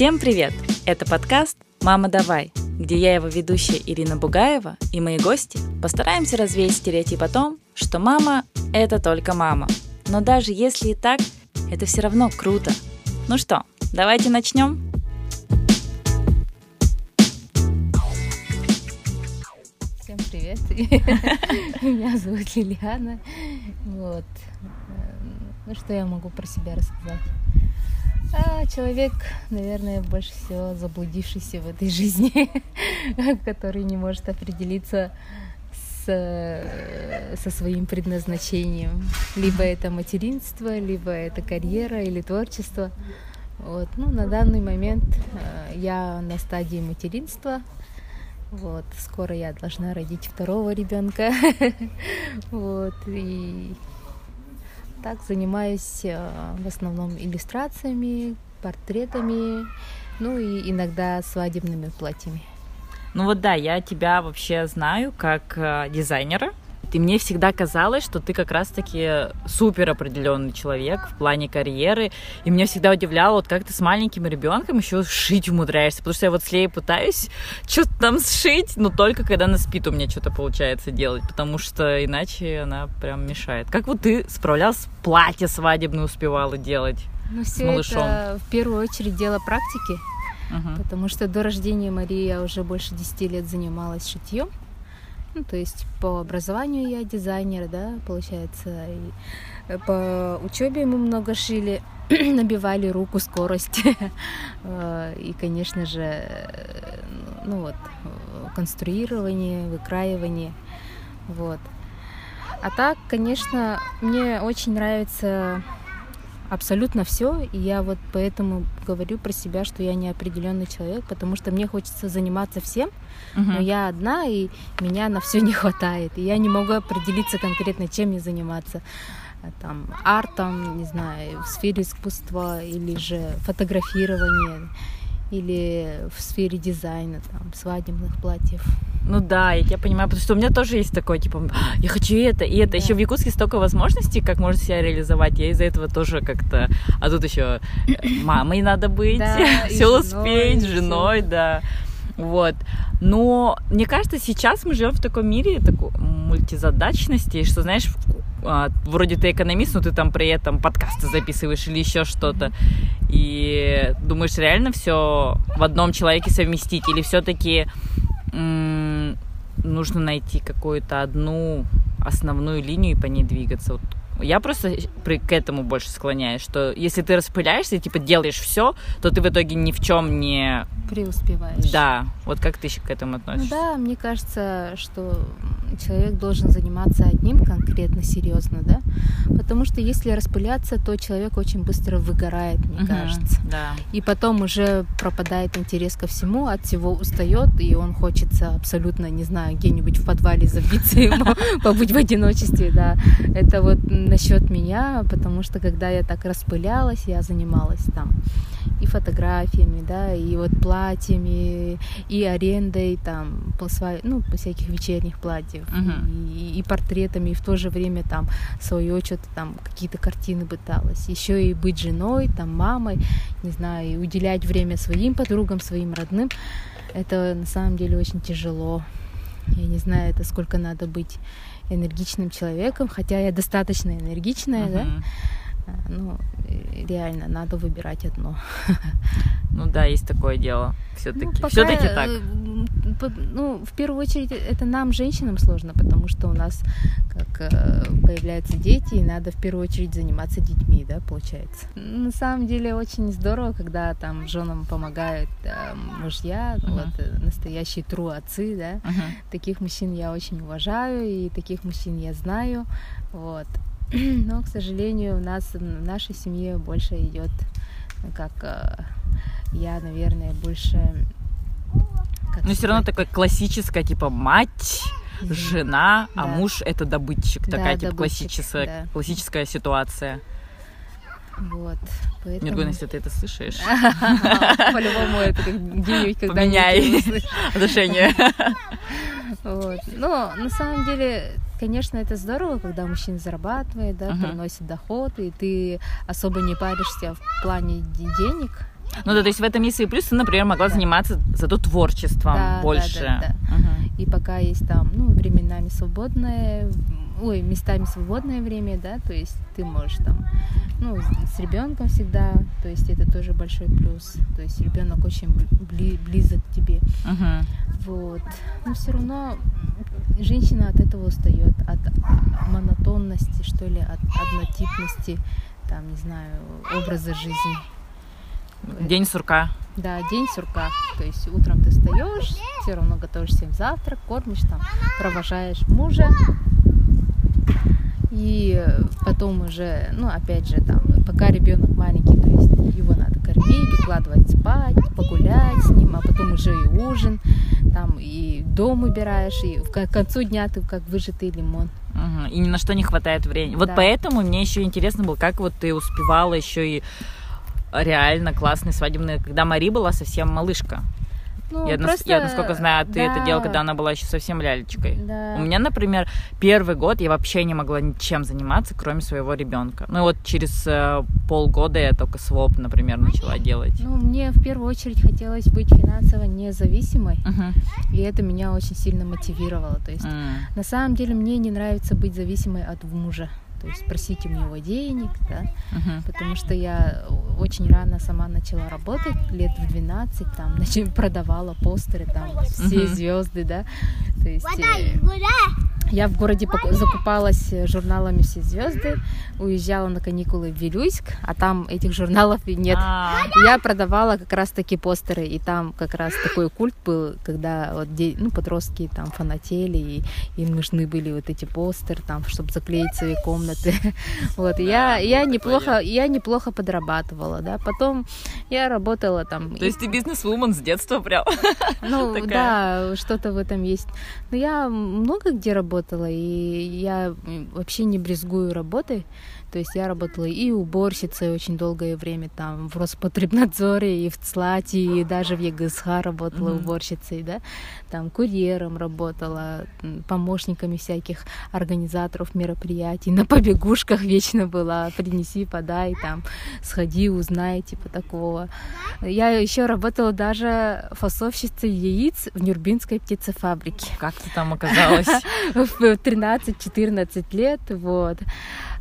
Всем привет! Это подкаст «Мама, давай», где я, его ведущая Ирина Бугаева и мои гости постараемся развеять стереотип о том, что мама – это только мама. Но даже если и так, это все равно круто. Ну что, давайте начнем? Всем привет! Меня зовут Лилиана. Вот. Ну что я могу про себя рассказать? А, человек, наверное, больше всего заблудившийся в этой жизни, который не может определиться с, со своим предназначением. Либо это материнство, либо это карьера или творчество. Вот. Ну, на данный момент э, я на стадии материнства. Вот, скоро я должна родить второго ребенка. Вот, и так занимаюсь э, в основном иллюстрациями, портретами, ну и иногда свадебными платьями. Ну вот да, я тебя вообще знаю как э, дизайнера. И мне всегда казалось, что ты как раз-таки супер определенный человек в плане карьеры. И меня всегда удивляло, вот как ты с маленьким ребенком еще шить умудряешься. Потому что я вот с Леей пытаюсь что-то там сшить, но только когда она спит у меня что-то получается делать. Потому что иначе она прям мешает. Как вот ты справлялась, платье свадебное успевала делать ну, с малышом? это в первую очередь дело практики. Uh-huh. Потому что до рождения Марии я уже больше 10 лет занималась шитьем. Ну, то есть по образованию я дизайнер, да, получается. И э, по учебе мы много шили, набивали руку, скорость. Э, и, конечно же, э, ну вот, конструирование, выкраивание. Вот. А так, конечно, мне очень нравится абсолютно все. И я вот поэтому говорю про себя, что я неопределенный человек, потому что мне хочется заниматься всем, uh-huh. но я одна, и меня на все не хватает. И я не могу определиться конкретно, чем мне заниматься там артом, не знаю, в сфере искусства или же фотографирования или в сфере дизайна, там, свадебных платьев. Ну да, я понимаю, потому что у меня тоже есть такое, типа, я хочу это и это. Да. Еще в Якутске столько возможностей, как можно себя реализовать. Я из-за этого тоже как-то... А тут еще э, мамой надо быть, все успеть, женой, да. Вот. Но мне кажется, сейчас мы живем в таком мире такой мультизадачности, что, знаешь, а, вроде ты экономист, но ты там при этом подкасты записываешь или еще что-то. И думаешь, реально все в одном человеке совместить? Или все-таки нужно найти какую-то одну основную линию и по ней двигаться? Вот я просто к этому больше склоняюсь, что если ты распыляешься и типа делаешь все, то ты в итоге ни в чем не преуспеваешь. Да, вот как ты к этому относишься? Ну да, мне кажется, что человек должен заниматься одним конкретно серьезно, да, потому что если распыляться, то человек очень быстро выгорает, мне угу, кажется. Да. И потом уже пропадает интерес ко всему, от всего устает, и он хочется абсолютно, не знаю, где-нибудь в подвале забиться ему, побыть в одиночестве, да. Это вот насчет меня, потому что когда я так распылялась, я занималась там и фотографиями, да, и вот платьями, и арендой там, по ну, по всяких вечерних платьев, uh-huh. и, и портретами, и в то же время там свое что-то там, какие-то картины пыталась. Еще и быть женой, там, мамой, не знаю, и уделять время своим подругам, своим родным. Это на самом деле очень тяжело. Я не знаю, это сколько надо быть энергичным человеком, хотя я достаточно энергичная, uh-huh. да, ну, реально, надо выбирать одно. Ну да, есть такое дело. Все-таки, ну, все-таки так. Э, ну, в первую очередь, это нам, женщинам, сложно, потому что у нас как э, появляются дети, и надо в первую очередь заниматься детьми, да, получается. На самом деле очень здорово, когда там женам помогают э, мужья, uh-huh. вот настоящие тру отцы, да. Uh-huh. Таких мужчин я очень уважаю, и таких мужчин я знаю, вот. Но, к сожалению, у нас в нашей семье больше идет, как э, я, наверное, больше. Но все равно такая классическая, типа мать, жена, а да. а муж это добытчик. Да, такая типа добытчик, классическая, да. классическая ситуация. Вот. Поэтому... Миргон, если ты это слышишь. По-любому это где-нибудь когда Поменяй отношения. Вот. Но на самом деле конечно, это здорово, когда мужчина зарабатывает, да, uh-huh. приносит доход, и ты особо не паришься в плане денег, Ну да, то есть в этом есть свои плюсы. Ты, например, могла да. заниматься зато творчеством да, больше. Да, да, да. Угу. И пока есть там, ну, временами свободное, ой, местами свободное время, да, то есть ты можешь там, ну, с ребенком всегда, то есть это тоже большой плюс, то есть ребенок очень бли, близок к тебе, uh-huh. вот, но все равно женщина от этого устает, от монотонности, что ли, от однотипности, там, не знаю, образа жизни. День сурка. Да, день сурка. То есть утром ты встаешь, все равно готовишь всем завтрак, кормишь там, провожаешь мужа, и потом уже, ну, опять же, там, пока ребенок маленький, то есть его надо кормить, укладывать спать, погулять с ним, а потом уже и ужин, там, и дом убираешь, и к концу дня ты как выжатый лимон. Угу. И ни на что не хватает времени. Вот да. поэтому мне еще интересно было, как вот ты успевала еще и реально классные свадебные, когда Мари была совсем малышка. Ну, я, просто... я, насколько знаю, ты да. это делала, когда она была еще совсем лялечкой. Да. У меня, например, первый год я вообще не могла ничем заниматься, кроме своего ребенка. Ну и вот через э, полгода я только своп, например, начала делать. Ну, мне в первую очередь хотелось быть финансово независимой, uh-huh. и это меня очень сильно мотивировало. То есть, uh-huh. на самом деле, мне не нравится быть зависимой от мужа то есть просить у него денег, да, uh-huh. потому что я очень рано сама начала работать, лет в 12, там, значит, продавала постеры, там, все uh-huh. звезды, да, то есть... Э, я в городе закупалась журналами «Все звезды», уезжала на каникулы в Вилюйск, а там этих журналов и нет. А. Я продавала как раз таки постеры, и там как раз такой культ был, когда вот ну, подростки там фанатели, и им нужны были вот эти постеры, там, чтобы заклеить свои комнаты. Вот, и я, я неплохо, я неплохо подрабатывала, да. Потом я работала там. То есть ты бизнес-вумен с детства прям? Ну, да, что-то в этом есть. Но я много где работала, и я вообще не брезгую работой. То есть я работала и уборщицей очень долгое время там в Роспотребнадзоре, и в ЦЛАТе, и даже в ЕГСХ работала mm-hmm. уборщицей, да, там курьером работала, помощниками всяких организаторов мероприятий, на побегушках вечно была, принеси, подай, там, сходи, узнай, типа такого. Я еще работала даже фасовщицей яиц в Нюрбинской птицефабрике. Как ты там оказалась? В 13-14 лет, вот.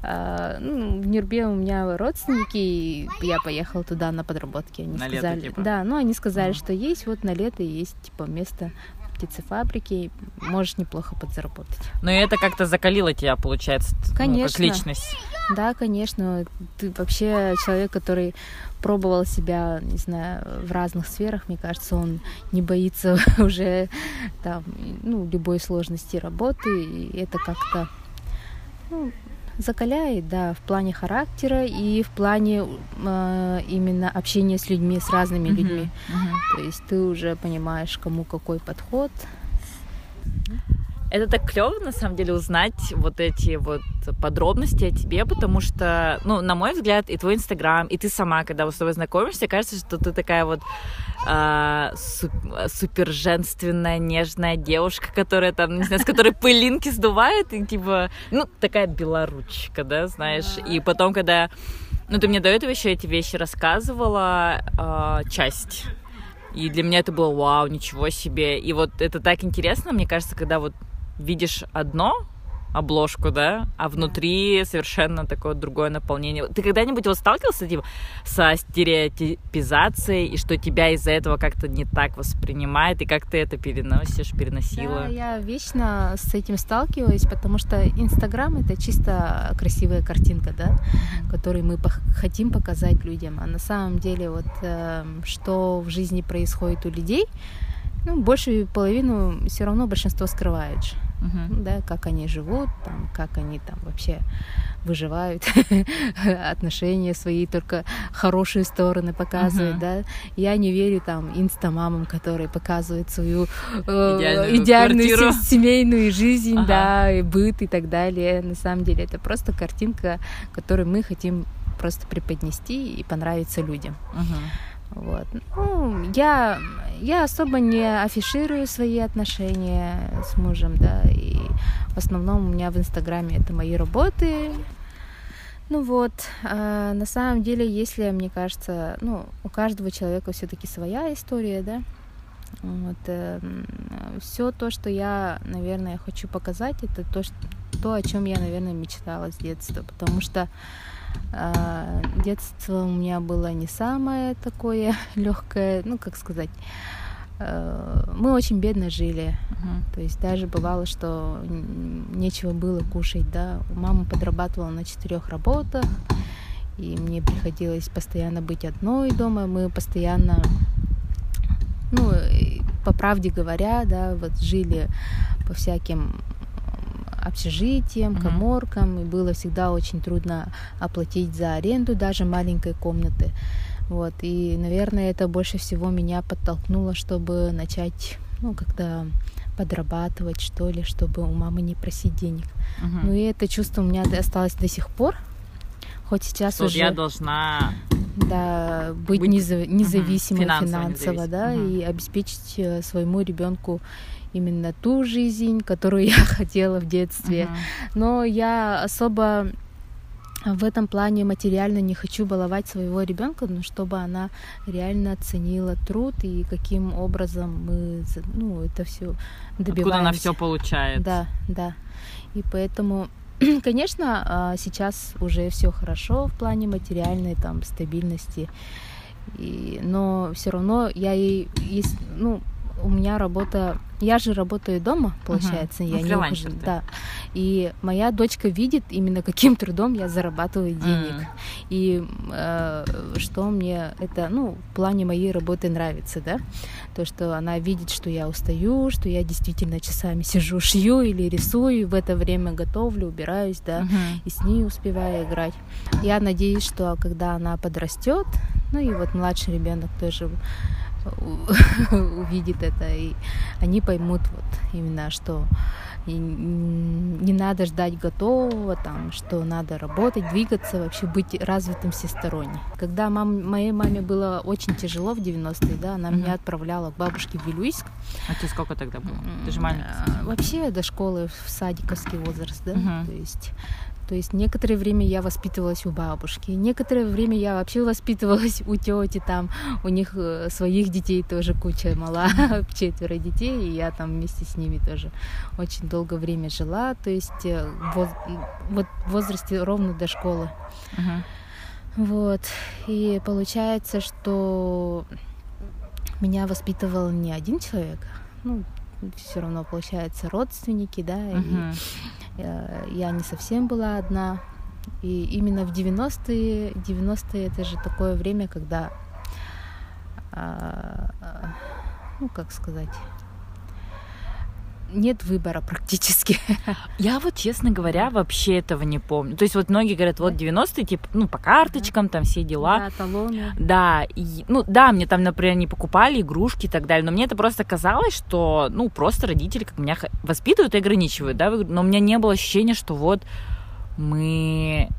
А, ну, в Нюрбе у меня родственники, и я поехала туда на подработки. Они на сказали, лето, типа? да, ну они сказали, mm. что есть вот на лето есть типа место птицефабрики, можешь неплохо подзаработать. Ну и это как-то закалило тебя, получается, конечно. Ну, как личность. Да, конечно. Ты вообще человек, который пробовал себя, не знаю, в разных сферах, мне кажется, он не боится уже там, ну, любой сложности работы, и это как-то ну, закаляет, да, в плане характера и в плане э, именно общения с людьми, с разными uh-huh, людьми. Uh-huh. То есть ты уже понимаешь, кому какой подход. Это так клево, на самом деле, узнать вот эти вот подробности о тебе, потому что, ну, на мой взгляд, и твой Инстаграм, и ты сама, когда с тобой знакомишься, кажется, что ты такая вот э, супер женственная, нежная девушка, которая там, не знаю, с которой пылинки сдувает, и типа, ну, такая белоручка, да, знаешь. И потом, когда, ну, ты мне до этого еще эти вещи рассказывала, э, часть и для меня это было вау, ничего себе. И вот это так интересно, мне кажется, когда вот видишь одно, обложку, да, а внутри совершенно такое другое наполнение. Ты когда-нибудь вот сталкивался типа, со стереотипизацией, и что тебя из-за этого как-то не так воспринимает, и как ты это переносишь, переносила? Да, я вечно с этим сталкиваюсь, потому что Инстаграм — это чисто красивая картинка, да, которую мы хотим показать людям, а на самом деле вот э, что в жизни происходит у людей, ну, большую половину все равно большинство скрывает uh-huh. да, как они живут, там, как они там вообще выживают, отношения свои, только хорошие стороны показывают, uh-huh. да. Я не верю там инстамамам, которые показывают свою э, идеальную, идеальную семейную жизнь, uh-huh. да, и быт и так далее. На самом деле это просто картинка, которую мы хотим просто преподнести и понравиться людям. Uh-huh. Вот. Ну, я, я особо не афиширую свои отношения с мужем, да, и в основном у меня в Инстаграме это мои работы, Ну вот, э, на самом деле, если, мне кажется, ну, у каждого человека все-таки своя история, да, вот, э, все то, что я, наверное, хочу показать, это то, что, то, о чем я, наверное, мечтала с детства, потому что детство у меня было не самое такое легкое, ну, как сказать, э, мы очень бедно жили, uh-huh. то есть даже бывало, что нечего было кушать, да, мама подрабатывала на четырех работах, и мне приходилось постоянно быть одной дома, мы постоянно ну, по правде говоря, да, вот жили по всяким общежитиям, коморкам, и было всегда очень трудно оплатить за аренду даже маленькой комнаты. Вот, и, наверное, это больше всего меня подтолкнуло, чтобы начать, ну, как-то подрабатывать, что ли, чтобы у мамы не просить денег. Uh-huh. Ну и это чувство у меня осталось до сих пор. Хоть сейчас что уже... я должна да, быть, быть незав... независимой угу, финансово, финансово да, угу. и обеспечить э, своему ребенку именно ту жизнь, которую я хотела в детстве. Угу. Но я особо в этом плане материально не хочу баловать своего ребенка, но чтобы она реально оценила труд и каким образом мы ну, это все добиваемся. Откуда она все получает. Да, да. И поэтому Конечно, а, сейчас уже все хорошо в плане материальной там стабильности, и, но все равно я ей есть, ну, у меня работа я же работаю дома, получается, uh-huh. я ну, не ухожу. Да. И моя дочка видит именно каким трудом я зарабатываю денег. Uh-huh. И э, что мне это, ну, в плане моей работы нравится, да? То, что она видит, что я устаю, что я действительно часами сижу, шью или рисую, в это время готовлю, убираюсь, да, uh-huh. и с ней успеваю играть. Я надеюсь, что когда она подрастет, ну и вот младший ребенок тоже увидит это, и они поймут вот именно, что не надо ждать готового, там, что надо работать, двигаться, вообще быть развитым всесторонне. Когда мам, моей маме было очень тяжело в 90-е, да, она mm-hmm. меня отправляла к бабушке в Вилюйск. А тебе сколько тогда было? Ты же маленькая. Вообще до школы в садиковский возраст, да, mm-hmm. то есть то есть некоторое время я воспитывалась у бабушки, некоторое время я вообще воспитывалась у тети, там у них э, своих детей тоже куча мала, четверо детей, и я там вместе с ними тоже очень долгое время жила, то есть э, вот в возрасте ровно до школы. Uh-huh. Вот, и получается, что меня воспитывал не один человек, ну, все равно получается родственники, да, uh-huh. и Э, я не совсем была одна. И именно в 90-е, 90-е это же такое время, когда, а, ну, как сказать, нет выбора практически. Я вот, честно говоря, вообще этого не помню. То есть вот многие говорят, вот 90-е, типа, ну, по карточкам, там все дела. Да, талоны. Да, и, ну, да, мне там, например, не покупали игрушки и так далее, но мне это просто казалось, что, ну, просто родители как меня воспитывают и ограничивают, да, но у меня не было ощущения, что вот мы,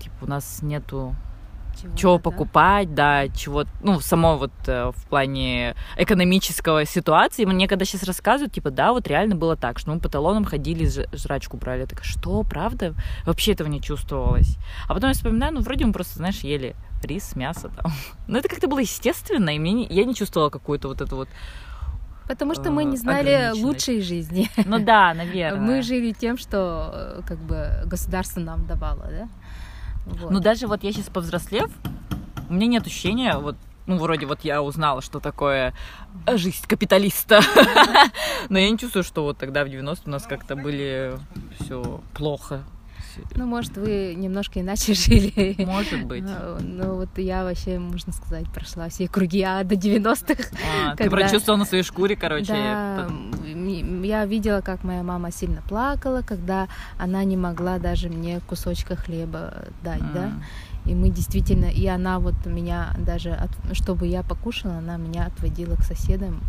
типа, у нас нету чего, чего покупать, да, чего, ну, само вот э, в плане экономического ситуации. Мне когда сейчас рассказывают, типа, да, вот реально было так, что мы по талонам ходили, жрачку брали. Я такая, что, правда? Вообще этого не чувствовалось. А потом я вспоминаю, ну, вроде мы просто, знаешь, ели рис, мясо там. Но это как-то было естественно, и мне не, я не чувствовала какую-то вот эту вот Потому что мы не э, знали лучшей жизни. Ну да, наверное. Мы жили тем, что э, как бы государство нам давало, да? Вот. Ну, даже вот я сейчас повзрослев, у меня нет ощущения, вот, ну, вроде вот я узнала, что такое жизнь капиталиста. Но я не чувствую, что вот тогда в 90 у нас как-то были все плохо. Ну, может, вы немножко иначе жили. Может быть. Ну, вот я вообще, можно сказать, прошла все круги а до 90-х. А, когда... Ты прочувствовала на своей шкуре, короче. Да, я видела, как моя мама сильно плакала, когда она не могла даже мне кусочка хлеба дать, mm. да. И мы действительно, и она вот меня даже, от, чтобы я покушала, она меня отводила к соседам,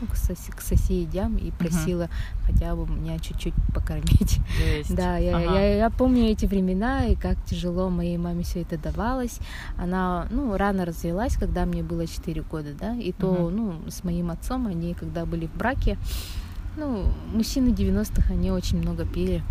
ну, к, сос, к соседям и просила uh хотя бы меня чуть-чуть покормить. Есть. Да, я, ага. я, я помню эти времена и как тяжело моей маме все это давалось. Она, ну, рано развелась, когда мне было 4 года, да, и то, uh ну, с моим отцом, они когда были в браке, ну, мужчины 90-х, они очень много пили.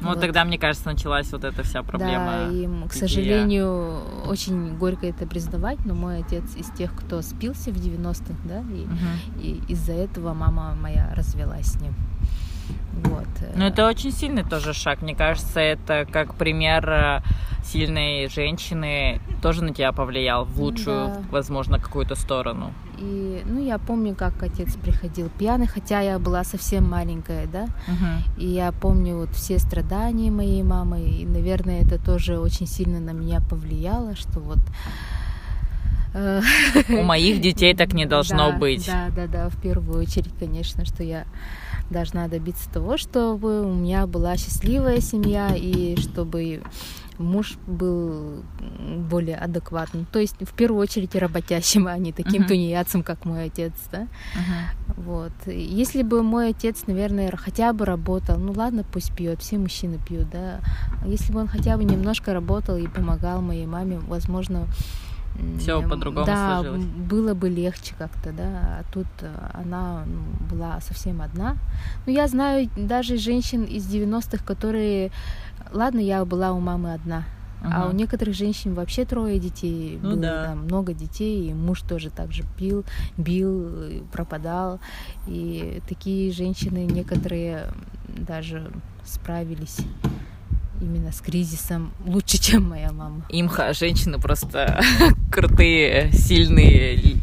Ну, вот. тогда, мне кажется, началась вот эта вся проблема. Да, и, к сожалению, очень горько это признавать, но мой отец из тех, кто спился в 90-х, да, и, угу. и из-за этого мама моя развелась с ним. Вот. Ну, это очень сильный тоже шаг. Мне кажется, это как пример э, сильной женщины тоже на тебя повлиял в лучшую, да. возможно, какую-то сторону. И, ну, я помню, как отец приходил пьяный, хотя я была совсем маленькая, да. Угу. И я помню вот все страдания моей мамы, и, наверное, это тоже очень сильно на меня повлияло, что вот э, у моих детей так не должно да, быть. Да, да, да, в первую очередь, конечно, что я должна добиться того, чтобы у меня была счастливая семья и чтобы муж был более адекватным. То есть, в первую очередь, работящим, а не таким uh-huh. тунеядцем, как мой отец, да. Uh-huh. Вот. Если бы мой отец, наверное, хотя бы работал, ну ладно, пусть пьет, все мужчины пьют, да. Если бы он хотя бы немножко работал и помогал моей маме, возможно, все по-другому да, сложилось. было бы легче как-то, да. А тут э, она ну, была совсем одна. Но я знаю даже женщин из 90-х, которые Ладно, я была у мамы одна, uh а у некоторых женщин вообще трое детей ну, было, да. там много детей, и муж тоже так же пил, бил, пропадал. И такие женщины некоторые даже справились именно с кризисом лучше, чем моя мама. Имха, женщины просто крутые, сильные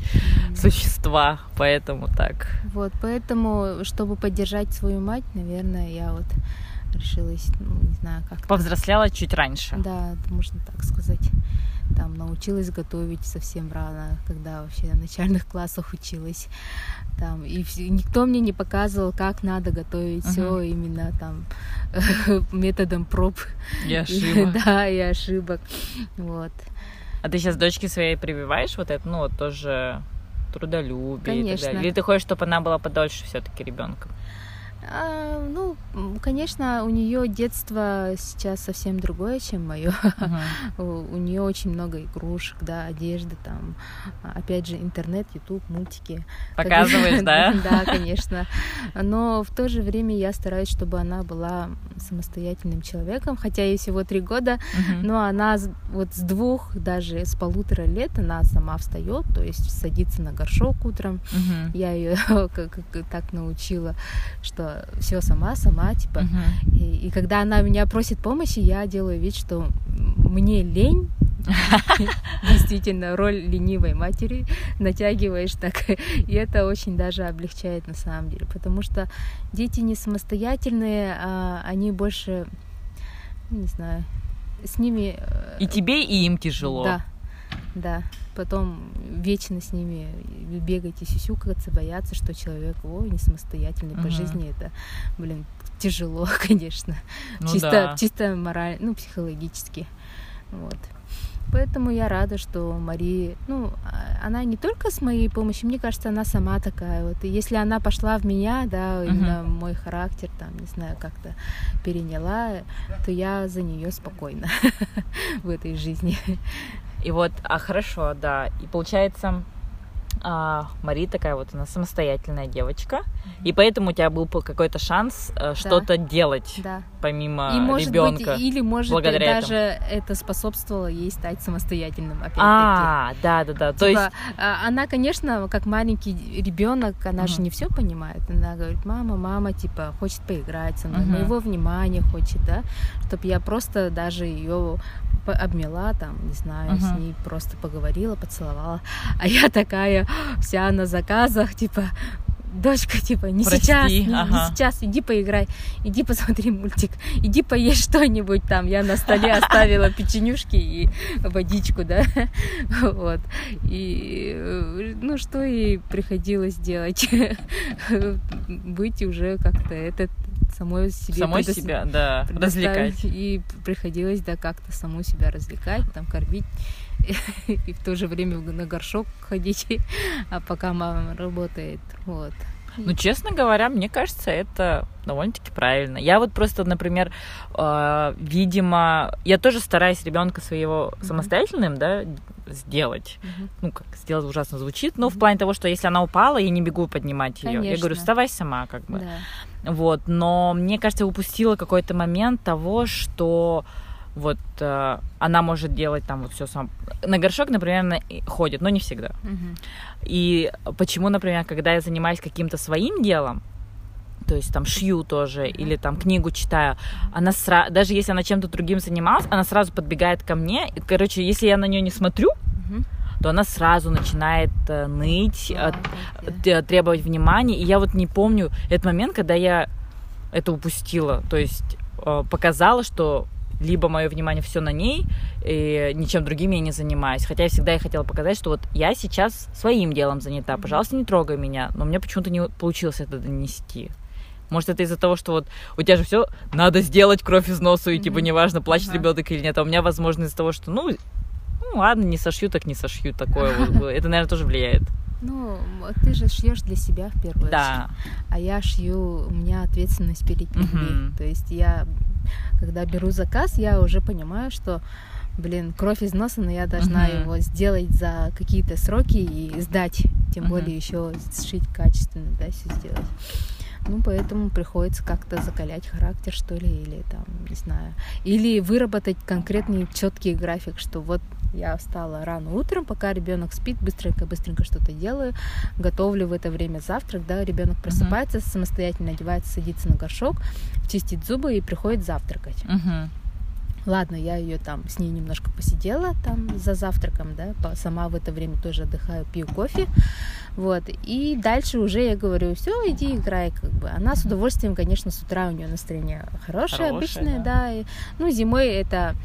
существа, поэтому так. Вот, поэтому, чтобы поддержать свою мать, наверное, я вот решилась, ну, не знаю, как. Повзрослела чуть раньше. Да, можно так сказать. Там научилась готовить совсем рано, когда вообще в начальных классах училась. Там, и никто мне не показывал, как надо готовить uh-huh. все именно там методом проб. И ошибок. да, и ошибок. Вот. А ты сейчас дочке своей прививаешь вот это, ну, вот тоже трудолюбие Конечно. и так далее? Или ты хочешь, чтобы она была подольше все-таки ребенком? А, ну, конечно, у нее детство сейчас совсем другое, чем мое. Uh-huh. у нее очень много игрушек, да, одежды, там, опять же, интернет, YouTube, мультики. Показываешь, да? Да, конечно. Но в то же время я стараюсь, чтобы она была самостоятельным человеком, хотя ей всего три года, uh-huh. но она вот с двух, даже с полутора лет она сама встает, то есть садится на горшок утром. Uh-huh. Я ее так научила, что все сама, сама, типа. Uh-huh. И, и когда она меня просит помощи, я делаю вид, что мне лень, действительно роль ленивой матери натягиваешь так. И это очень даже облегчает на самом деле. Потому что дети не самостоятельные а они больше не знаю с ними э, и тебе и им тяжело. Да да потом вечно с ними бегать и сюсюкаться, бояться, что человек, о, не самостоятельный угу. по жизни, это, блин, тяжело, конечно. Ну, чисто, да. чисто морально, ну, психологически. Вот. Поэтому я рада, что Мария, ну, а, она не только с моей помощью, мне кажется, она сама такая вот. И если она пошла в меня, да, именно uh-huh. мой характер, там, не знаю, как-то переняла, то я за нее спокойна в этой жизни. И вот, а хорошо, да. И получается, а, Мари такая вот, она самостоятельная девочка, mm-hmm. и поэтому у тебя был какой-то шанс да. что-то делать да. помимо и, может ребенка. Быть, или может благодаря даже этому. это способствовало ей стать самостоятельным. Опять-таки. А, да, да, да. Типа, То есть а, она, конечно, как маленький ребенок, она mm-hmm. же не все понимает. Она говорит, мама, мама, типа хочет поиграть со мной, mm-hmm. моего внимания хочет, да, чтобы я просто даже ее обняла там, не знаю, uh-huh. с ней просто поговорила, поцеловала. А я такая вся на заказах, типа, дочка, типа, не Прости, сейчас, не, ага. не сейчас, иди поиграй, иди посмотри мультик, иди поешь что-нибудь там. Я на столе оставила печенюшки и водичку, да, вот. И, ну, что ей приходилось делать? Быть уже как-то этот самой себе самой предо... себя да развлекать и приходилось да как-то саму себя развлекать там кормить и в то же время на горшок ходить а пока мама работает вот ну, честно говоря, мне кажется, это довольно-таки правильно. Я вот просто, например, э, видимо, я тоже стараюсь ребенка своего mm-hmm. самостоятельным, да, сделать. Mm-hmm. Ну, как сделать ужасно звучит, но mm-hmm. в плане того, что если она упала, я не бегу поднимать ее. Я говорю, вставай сама, как бы. Да. Вот, но мне кажется, упустила какой-то момент того, что вот э, она может делать там вот все сам. На горшок, например, она ходит, но не всегда. Мгм. И почему, например, когда я занимаюсь каким-то своим делом, то есть там шью тоже или там книгу читаю, она сразу, даже если она чем-то другим занималась, она сразу подбегает ко мне. И, короче, если я на нее не смотрю, Мгм. то она сразу начинает э, ныть, Да, э, да. т- требовать внимания. И я вот не помню этот момент, когда я это упустила. То есть э, показала, что либо мое внимание все на ней, и ничем другим я не занимаюсь. Хотя я всегда и хотела показать, что вот я сейчас своим делом занята. Пожалуйста, не трогай меня. Но мне почему-то не получилось это донести. Может, это из-за того, что вот у тебя же все надо сделать кровь из носу, и типа Мгм. неважно, плачет Ага. ребенок или нет. А у меня, возможно, из-за того, что, ну, ну ладно, не сошью, так не сошью. Такое вот. Это, наверное, тоже влияет. Ну, ты же шьешь для себя в первую Да. очередь. А я шью, у меня ответственность перед людьми. Мгм. То есть я, когда беру заказ, я уже понимаю, что, блин, кровь из носа, но я должна Мгм. его сделать за какие-то сроки и сдать. Тем Мгм. более еще сшить качественно, да, все сделать. Ну, поэтому приходится как-то закалять характер, что ли, или там, не знаю. Или выработать конкретный четкий график, что вот я встала рано утром, пока ребенок спит, быстренько-быстренько что-то делаю, готовлю в это время завтрак, да, ребенок просыпается, самостоятельно одевается, садится на горшок, чистит зубы и приходит завтракать. Мгм. Ладно, я ее там с ней немножко посидела там за завтраком, да, сама в это время тоже отдыхаю, пью кофе, вот, и дальше уже я говорю, все, иди играй, как бы. Она с удовольствием, конечно, с утра у нее настроение хорошее, Хорошее, обычное, да. да, и, ну, зимой это,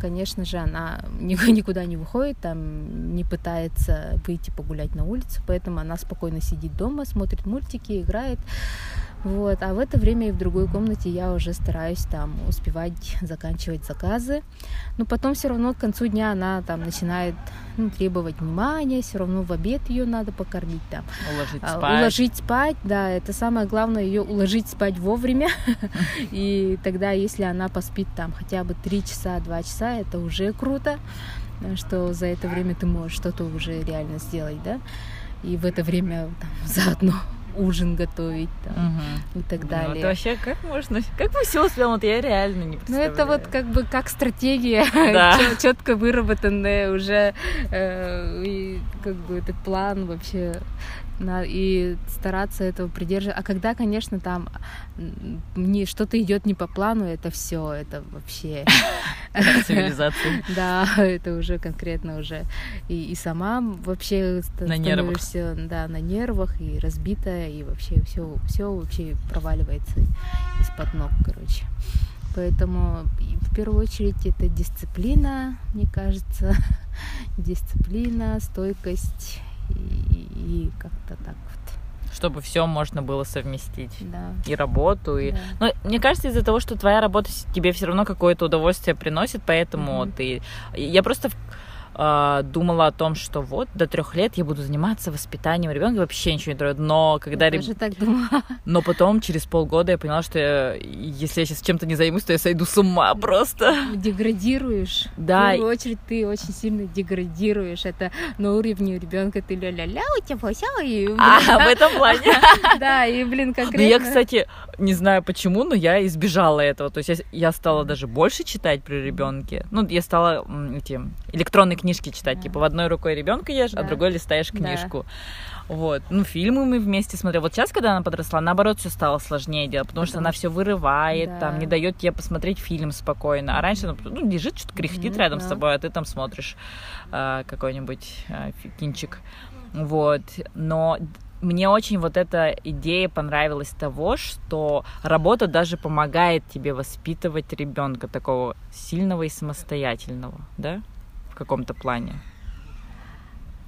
конечно же, она ни- никуда не выходит, там, не пытается выйти погулять на улицу, поэтому она спокойно сидит дома, смотрит мультики, играет, вот, а в это время и в другой комнате я уже стараюсь там успевать заканчивать заказы. Но потом все равно к концу дня она там начинает ну, требовать внимания, все равно в обед ее надо покормить там. Уложить А, спать. Уложить спать, да, это самое главное, ее уложить спать вовремя. И тогда, если она поспит там хотя бы 3 часа, 2 часа, это уже круто, что за это время ты можешь что-то уже реально сделать, да. И в это время там, заодно ужин готовить там, Мгм. и так Блин, далее. Это вообще как можно? Как мы все успел? Вот я реально не Ну, представляю. это вот как бы как стратегия, Да. четко выработанная уже, э, и как бы этот план вообще, и стараться этого придерживаться. А когда, конечно, там не, что-то идет не по плану, это все, это вообще, цивилизация. да, это уже конкретно уже. И, и сама вообще На нервах. да, на нервах, и разбитая, и вообще все, все вообще проваливается из-под ног, короче. Поэтому в первую очередь это дисциплина, мне кажется, дисциплина, стойкость и, и как-то так вот, Чтобы все можно было совместить. да. И работу, и... да. Ну, мне кажется, из-за того, что твоя работа тебе все равно какое-то удовольствие приносит, поэтому Мгм. ты... Я просто а, думала о том, что вот до трех лет я буду заниматься воспитанием ребенка, вообще ничего не трогать. Но когда Я реб- тоже так думала. Но потом, через полгода, я поняла, что я- если я сейчас чем-то не займусь, то я сойду с ума просто. Деградируешь. Да. В первую очередь ты очень сильно деградируешь. Это на уровне ребенка ты ля-ля-ля, у тебя все, и А, в этом плане. да, и блин, конкретно. я, кстати, не знаю почему, но я избежала этого. То есть я, я стала даже больше читать при ребенке. Ну, я стала эти электронные книжки читать. Да. Типа в одной рукой ребенка ешь, а Да. другой листаешь Да. книжку. Вот. Ну, фильмы мы вместе смотрели. Вот сейчас, когда она подросла, наоборот, все стало сложнее делать, потому, что Потому она что- все вырывает, Да. там, не дает тебе посмотреть фильм спокойно. А раньше она ну, лежит, что-то кряхтит Мгм, рядом с да. тобой, а ты там смотришь а, какой-нибудь а, фи- кинчик. Вот. Но мне очень вот эта идея понравилась того, что работа даже помогает тебе воспитывать ребенка такого сильного и самостоятельного, да, в каком-то плане.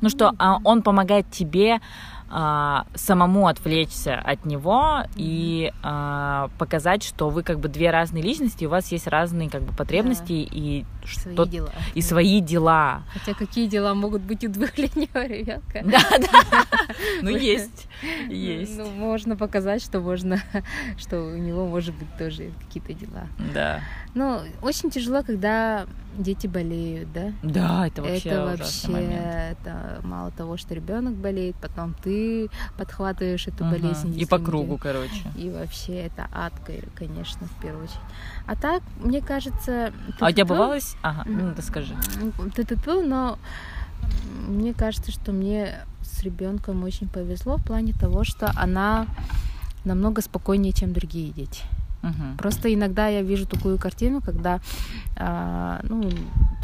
Ну что, а он помогает тебе а, самому отвлечься от него и а, показать, что вы как бы две разные личности, у вас есть разные как бы потребности и свои что дела. и свои дела. Хотя какие дела могут быть у двухлетнего ребенка? Да, да. Ну есть, есть. Ну, можно показать, что можно, что у него может быть тоже какие-то дела. Да. Ну, очень тяжело, когда дети болеют, да? Да, это вообще это вообще, момент. это мало того, что ребенок болеет, потом ты подхватываешь эту uh-huh. болезнь. И по кругу, короче. И вообще это ад, конечно, в первую очередь. А так, мне кажется... А у тебя бывалось? Ага, ну, ты скажи. Ты тупил, но мне кажется, что мне с ребенком очень повезло в плане того, что она намного спокойнее, чем другие дети. Угу. Просто иногда я вижу такую картину, когда, а, ну,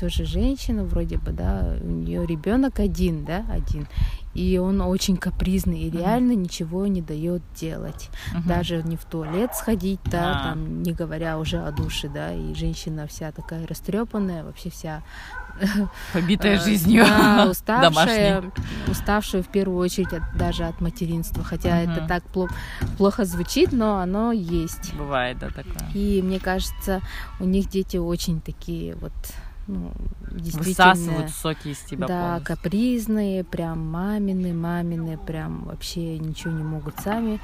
тоже женщина вроде бы, да, у нее ребенок один, да, один, и он очень капризный и реально ничего не дает делать, uh-huh. даже не в туалет сходить, да, uh-huh. там, не говоря уже о душе, да, и женщина вся такая растрепанная, вообще вся побитая э, жизнью, да, уставшая, уставшая в первую очередь от, даже от материнства, хотя uh-huh. это так плохо, плохо звучит, но оно есть. Бывает, да, такое. И мне кажется, у них дети очень такие вот ну, действительно... Высасывают соки из тебя Да, полностью. капризные, прям мамины, мамины, прям вообще ничего не могут сами.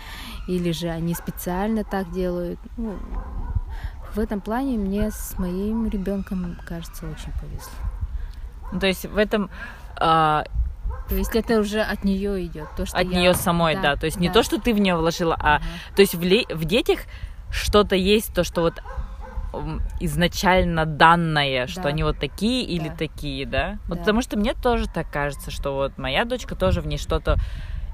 Или же они специально так делают. Ну, в этом плане мне с моим ребенком, кажется, очень повезло. Ну, то есть в этом... А... То есть это уже от нее идет, то что от я... нее самой, да. да. То есть да. не то, что ты в нее вложила, а uh то есть в, ле... в детях что-то есть, то, что вот изначально данное, да. что они вот такие да. или такие, да? Вот да. потому что мне тоже так кажется, что вот моя дочка тоже в ней что-то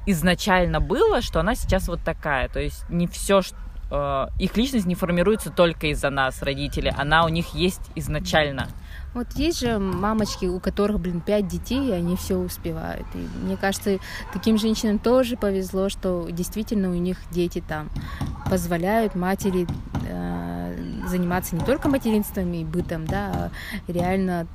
изначально было, что она сейчас вот такая. То есть не все, что э, их личность не формируется только из-за нас, родителей, она у них есть изначально. Вот есть же мамочки, у которых, блин, пять детей, и они все успевают. И мне кажется, таким женщинам тоже повезло, что действительно у них дети там позволяют матери э, заниматься не только материнством и бытом, да, а реально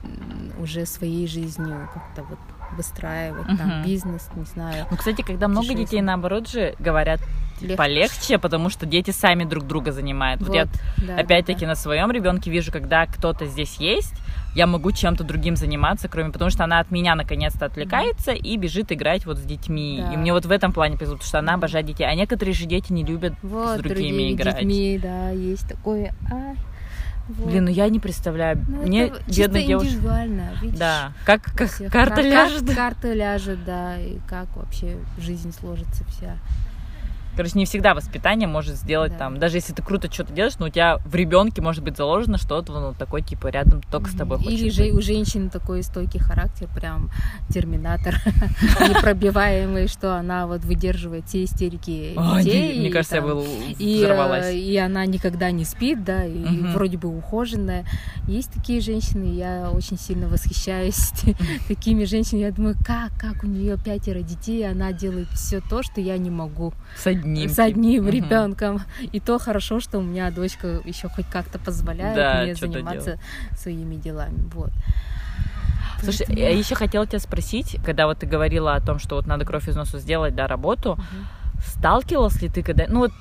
уже своей жизнью как-то вот выстраивать uh-huh. там бизнес, не знаю. Ну, кстати, когда много детей, наоборот же говорят Легче. полегче, потому что дети сами друг друга занимают. Вот, вот я да, опять-таки да. на своем ребенке вижу, когда кто-то здесь есть, я могу чем-то другим заниматься, кроме потому что она от меня наконец-то отвлекается mm-hmm. и бежит играть вот с детьми. Да. И мне вот в этом плане повезло, потому что она обожает детей, а некоторые же дети не любят вот, с другими играть. Детьми, да, есть такое. А, вот. Блин, ну я не представляю. Ну, Мне бедная девушка. индивидуально, видишь? Да. Как, как карта как, ляжет. Как карта ляжет, да, и как вообще жизнь сложится вся. Короче, не всегда воспитание может сделать да. там, даже если ты круто что-то делаешь, но у тебя в ребенке может быть заложено что-то, ну, такой, типа, рядом только с тобой Или же быть. у женщины такой стойкий характер, прям терминатор, непробиваемый, что она вот выдерживает все истерики детей. Мне кажется, я бы взорвалась. Э, и она никогда не спит, да, и вроде бы ухоженная. Есть такие женщины, я очень сильно восхищаюсь такими женщинами. Я думаю, как, как у нее пятеро детей, она делает все то, что я не могу. Одним. С одним угу. ребенком. И то хорошо, что у меня дочка еще хоть как-то позволяет да, мне заниматься делать. своими делами. Вот. Слушай, Поэтому... я еще хотела тебя спросить, когда вот ты говорила о том, что вот надо кровь из носа сделать, да, работу, угу. сталкивалась ли ты когда, ну вот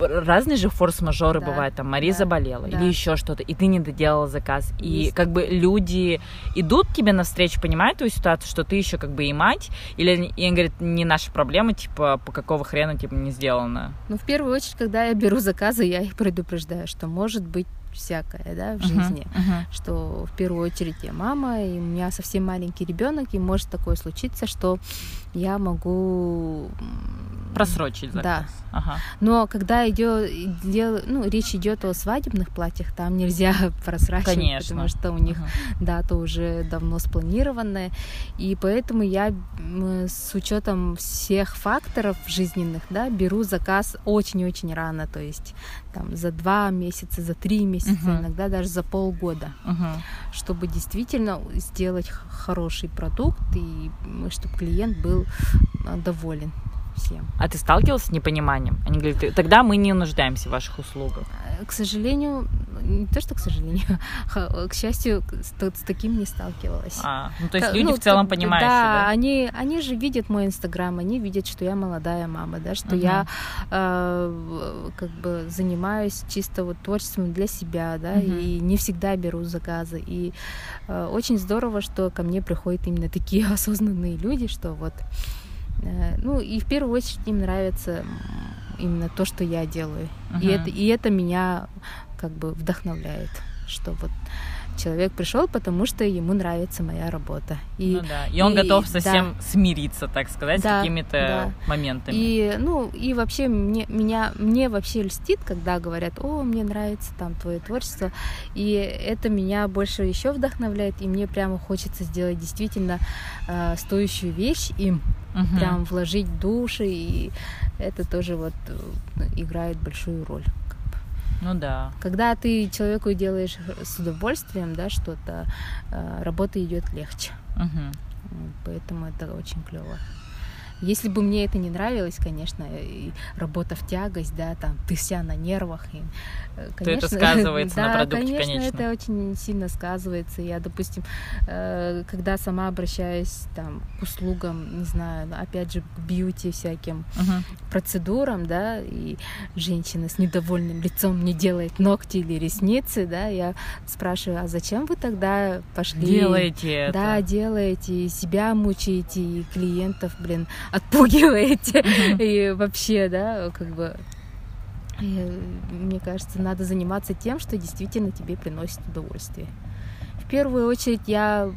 разные же форс-мажоры да, бывают, там Мария да, заболела да. или еще что-то, и ты не доделала заказ. Есть. И как бы люди идут к тебе навстречу, понимают твою ситуацию, что ты еще как бы и мать, или и они говорят, не наша проблема, типа, по какого хрена типа не сделано. Ну, в первую очередь, когда я беру заказы, я их предупреждаю, что может быть всякое, да, в жизни, uh-huh, uh-huh. что в первую очередь я мама, и у меня совсем маленький ребенок, и может такое случиться, что я могу просрочить заказ. Да. Ага. Но когда идет, дел, ну, речь идет о свадебных платьях, там нельзя просрачивать, Конечно. потому что у них ага. дата уже давно спланированная, и поэтому я с учетом всех факторов жизненных, да, беру заказ очень-очень рано, то есть там за два месяца, за три месяца, uh иногда даже за полгода, uh чтобы действительно сделать хороший продукт и чтобы клиент был а, доволен всем. А ты сталкивался с непониманием? Они говорят, тогда мы не нуждаемся в ваших услугах. Э, к сожалению, не то, что к сожалению, к счастью, с, с таким не сталкивалась. А, ну то есть люди ну, в целом понимают. Да, да, они, они же видят мой инстаграм, они видят, что я молодая мама, да, что uh-huh. я э, как бы занимаюсь чисто вот творчеством для себя, да, uh-huh. и не всегда беру заказы. И э, очень здорово, что ко мне приходят именно такие осознанные люди, что вот ну, и в первую очередь им нравится именно то, что я делаю. Uh-huh. И, это, и это меня как бы вдохновляет, что вот человек пришел, потому что ему нравится моя работа. И, ну да, и он и, готов совсем да, смириться, так сказать, да, с какими-то да. моментами. И, ну, и вообще мне, меня, мне вообще льстит, когда говорят, о, мне нравится там твое творчество, и это меня больше еще вдохновляет, и мне прямо хочется сделать действительно э, стоящую вещь им, угу. прям вложить души, и это тоже вот э, играет большую роль. Ну да. Когда ты человеку делаешь с удовольствием, да, что-то, э, работа идет легче. Угу. Поэтому это очень клево. Если бы мне это не нравилось, конечно, работа в тягость, да, там, ты вся на нервах. И, конечно, То это сказывается да, на продукте, конечно. конечно, это очень сильно сказывается. Я, допустим, э, когда сама обращаюсь там, к услугам, не знаю, опять же, к бьюти всяким uh процедурам, да, и женщина с недовольным лицом не делает ногти или ресницы, да, я спрашиваю, а зачем вы тогда пошли? Делаете это. Да, делаете, себя мучаете, и клиентов, блин, отпугиваете. И вообще, да, как бы мне кажется, надо заниматься тем, что действительно тебе приносит удовольствие. В первую очередь я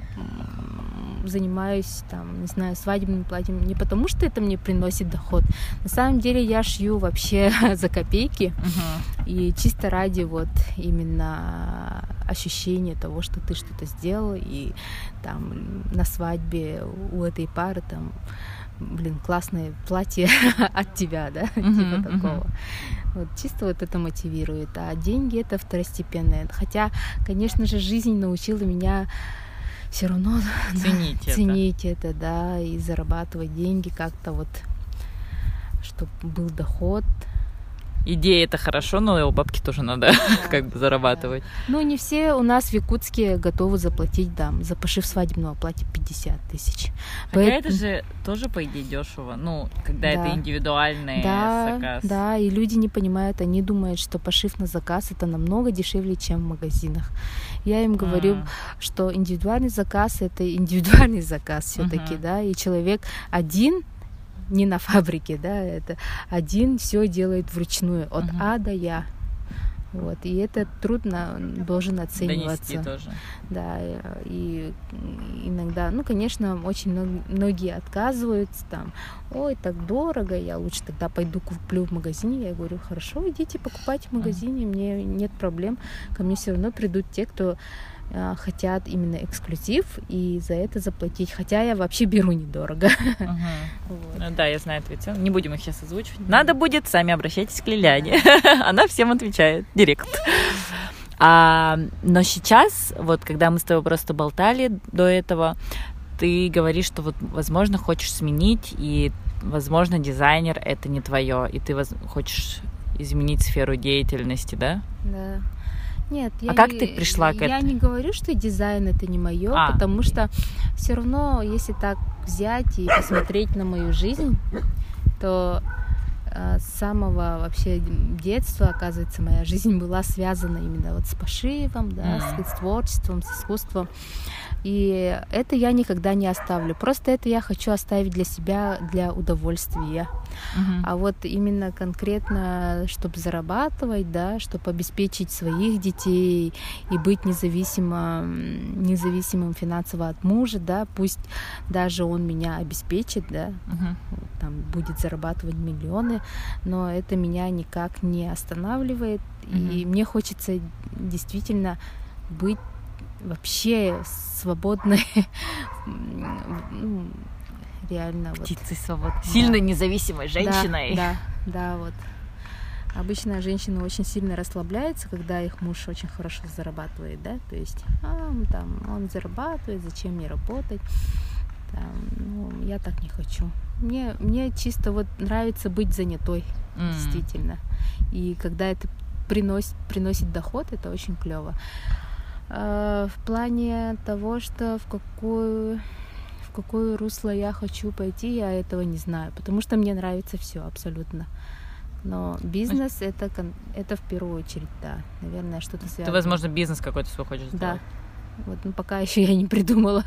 занимаюсь, там, не знаю, свадебным платьем не потому, что это мне приносит доход. На самом деле я шью вообще за копейки. Uh-huh. И чисто ради вот именно ощущения того, что ты что-то сделал, и там на свадьбе у этой пары там блин, классное платье от тебя, да, типа такого. Вот чисто вот это мотивирует, а деньги это второстепенное. Хотя, конечно же, жизнь научила меня все равно ценить, да, это. ценить это, да, и зарабатывать деньги как-то вот, чтобы был доход, идея это хорошо, но его бабки тоже надо да, как бы зарабатывать. Да. Ну, не все у нас в Якутске готовы заплатить, да, за пошив свадебного платья 50 тысяч. Хотя Поэтому... это же тоже, по идее, дешево. Ну, когда да. это индивидуальный да, заказ. Да, и люди не понимают, они думают, что пошив на заказ это намного дешевле, чем в магазинах. Я им говорю, mm. что индивидуальный заказ это индивидуальный заказ все-таки, да, и человек один не на фабрике, да, это один все делает вручную от угу. А до Я. Вот, и это трудно должен оцениваться. Донести тоже. Да, и иногда, ну, конечно, очень многие отказываются там, ой, так дорого, я лучше тогда пойду куплю в магазине. Я говорю, хорошо, идите покупайте в магазине, мне нет проблем. Ко мне все равно придут те, кто хотят именно эксклюзив и за это заплатить. Хотя я вообще беру недорого. Uh-huh. Вот. Ну, да, я знаю цены. Не будем их сейчас озвучивать. Надо будет, сами обращайтесь к Лиляне. Она всем отвечает. Директ. А, но сейчас, вот когда мы с тобой просто болтали до этого, ты говоришь, что вот, возможно, хочешь сменить, и, возможно, дизайнер это не твое, и ты воз... хочешь изменить сферу деятельности, да? Да. Нет, а я как не, ты пришла к этому? Я не говорю, что дизайн это не мое, а. потому что все равно, если так взять и посмотреть на мою жизнь, то э, с самого вообще детства, оказывается, моя жизнь была связана именно вот с пошивом, да, mm. с творчеством, с искусством. И это я никогда не оставлю. Просто это я хочу оставить для себя, для удовольствия. Uh-huh. А вот именно конкретно, чтобы зарабатывать, да, чтобы обеспечить своих детей и быть независимым, независимым финансово от мужа, да, пусть даже он меня обеспечит, да, uh-huh. там будет зарабатывать миллионы, но это меня никак не останавливает. Uh-huh. И мне хочется действительно быть вообще свободной, ну, реально. Птицей вот. свободной. Сильно независимой женщиной. Да, да, да, вот. Обычно женщины очень сильно расслабляются, когда их муж очень хорошо зарабатывает, да, то есть, а, там, он зарабатывает, зачем мне работать, там, ну, я так не хочу. Мне, мне чисто вот нравится быть занятой, mm. действительно. И когда это приносит, приносит доход, это очень клево. Э, в плане того, что в какую в какое русло я хочу пойти, я этого не знаю, потому что мне нравится все абсолютно. Но бизнес это это в первую очередь, да, наверное, что-то связано. Ты, возможно, бизнес какой-то свой хочешь сделать. Да. Вот, ну пока еще я не придумала,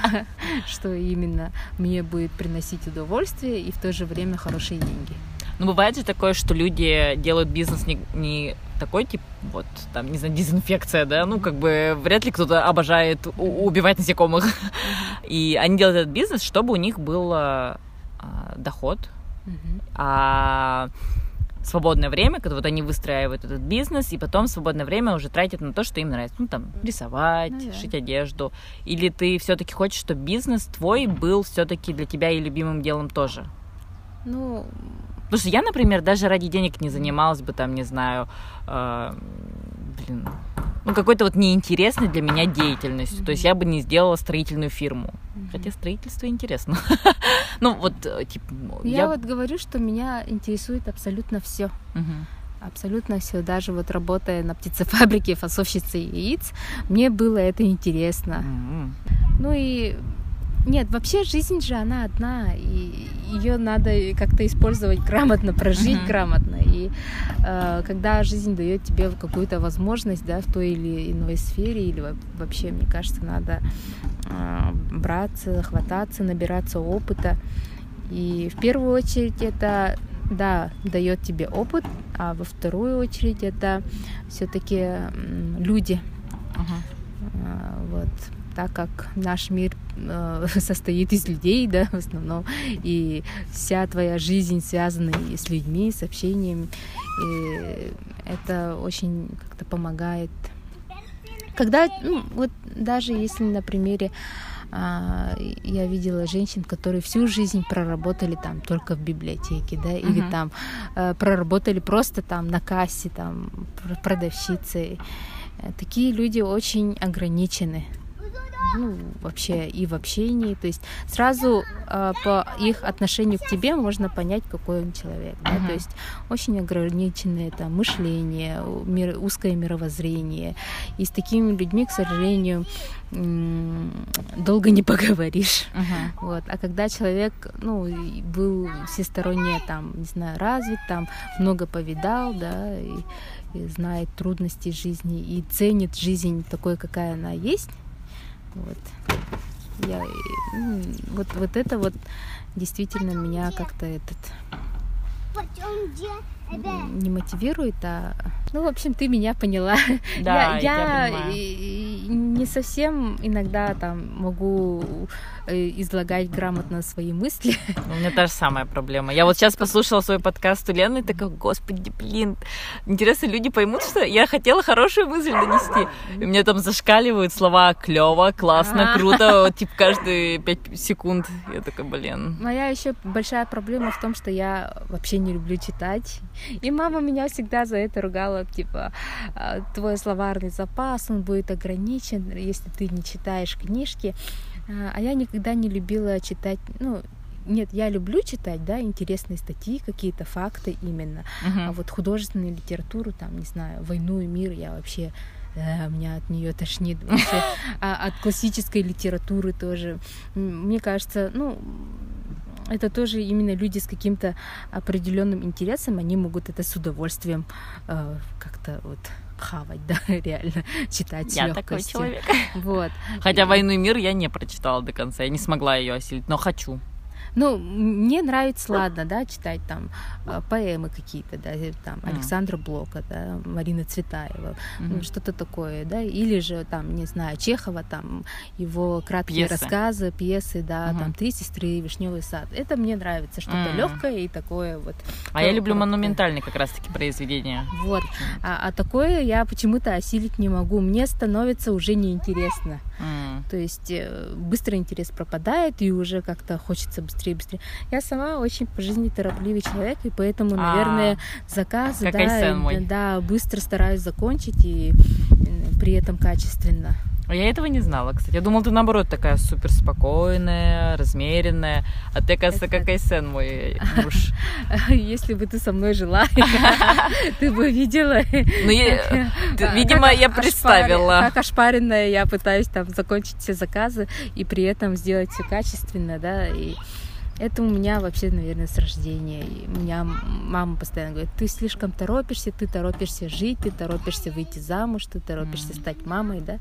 что именно мне будет приносить удовольствие и в то же время хорошие деньги. Ну, бывает же такое, что люди делают бизнес не, не такой тип, вот, там, не знаю, дезинфекция, да, ну, как бы, вряд ли кто-то обожает убивать насекомых. И они делают этот бизнес, чтобы у них был а, доход, а свободное время, когда вот они выстраивают этот бизнес, и потом свободное время уже тратят на то, что им нравится. Ну, там, рисовать, ну, да. шить одежду. Или ты все-таки хочешь, чтобы бизнес твой был все-таки для тебя и любимым делом тоже? Ну, Потому что я, например, даже ради денег не занималась бы там, не знаю, э, блин, ну какой-то вот неинтересной для меня деятельностью. Mm-hmm. То есть я бы не сделала строительную фирму. Mm-hmm. Хотя строительство интересно. ну вот, типа... Я, я вот говорю, что меня интересует абсолютно все. Mm-hmm. Абсолютно все. Даже вот работая на птицефабрике фасовщицей яиц, мне было это интересно. Mm-hmm. Ну и нет, вообще жизнь же она одна, и ее надо как-то использовать грамотно, прожить uh-huh. грамотно. И э, когда жизнь дает тебе какую-то возможность, да, в той или иной сфере, или вообще, мне кажется, надо э, браться, хвататься, набираться опыта. И в первую очередь это да, дает тебе опыт, а во вторую очередь это все-таки люди. Uh-huh. Вот так как наш мир э, состоит из людей, да, в основном, и вся твоя жизнь связана и с людьми, с общением, и это очень как-то помогает. Когда, ну, вот даже если на примере а, я видела женщин, которые всю жизнь проработали там только в библиотеке, да, uh-huh. или там а, проработали просто там на кассе, там продавщицей. Такие люди очень ограничены ну, вообще и в общении. То есть сразу э, по их отношению к тебе можно понять, какой он человек. Да? Uh-huh. То есть очень ограниченное там, мышление, мир, узкое мировоззрение. И с такими людьми, к сожалению, долго не поговоришь. Uh-huh. Вот. А когда человек ну, был всесторонне там, не знаю, развит, там много повидал, да, и, и знает трудности жизни и ценит жизнь такой, какая она есть, вот. Я, ну, вот, вот это вот действительно меня как-то этот не мотивирует, а... Ну, в общем, ты меня поняла. Да, я, я, я не совсем иногда там могу э, излагать грамотно свои мысли. У меня та же самая проблема. Я вот сейчас послушала свой подкаст у Лены и такая, господи, блин, интересно, люди поймут, что я хотела хорошую мысль донести. И меня там зашкаливают слова клево, классно, круто, вот, типа каждые пять секунд. Я такая, блин. Моя еще большая проблема в том, что я вообще не люблю читать. И мама меня всегда за это ругала, типа, «А, твой словарный запас, он будет ограничен, если ты не читаешь книжки. А, а я никогда не любила читать, ну, нет, я люблю читать, да, интересные статьи, какие-то факты именно. Uh-huh. А вот художественную литературу, там, не знаю, войну и мир я вообще э, меня от нее тошнит вообще. А от классической литературы тоже. Мне кажется, ну, это тоже именно люди с каким-то определенным интересом, они могут это с удовольствием э, как-то вот хавать, да, реально читать я такой человек. Вот. Хотя «Войну и мир» я не прочитала до конца, я не смогла ее осилить, но хочу. Ну, мне нравится, ладно, да, читать там э, поэмы какие-то, да, там mm. Александра Блока, да, Марина Цветаева, mm-hmm. что-то такое, да, или же там, не знаю, Чехова, там его краткие пьесы. рассказы, пьесы, да, mm-hmm. там Три сестры, Вишневый сад. Это мне нравится, что-то mm-hmm. легкое и такое вот. А я люблю монументальные как раз-таки произведения. Вот. А, а такое я почему-то осилить не могу. Мне становится уже неинтересно. Mm. То есть э, быстро интерес пропадает, и уже как-то хочется быстрее быстрее, быстрее. Я сама очень по жизни торопливый человек, и поэтому, а, наверное, заказы, да, да, быстро стараюсь закончить и при этом качественно. А я этого не знала, кстати. Я думала, ты наоборот такая супер спокойная, размеренная. А ты, оказывается, Это... как Айсен, мой муж. Если бы ты со мной жила, ты бы видела. Ну, видимо, я представила. Как ошпаренная я пытаюсь там закончить все заказы и при этом сделать все качественно, да, и Это у меня вообще, наверное, с рождения. И у меня мама постоянно говорит, ты слишком торопишься, ты торопишься жить, ты торопишься выйти замуж, ты торопишься mm-hmm. стать мамой, да.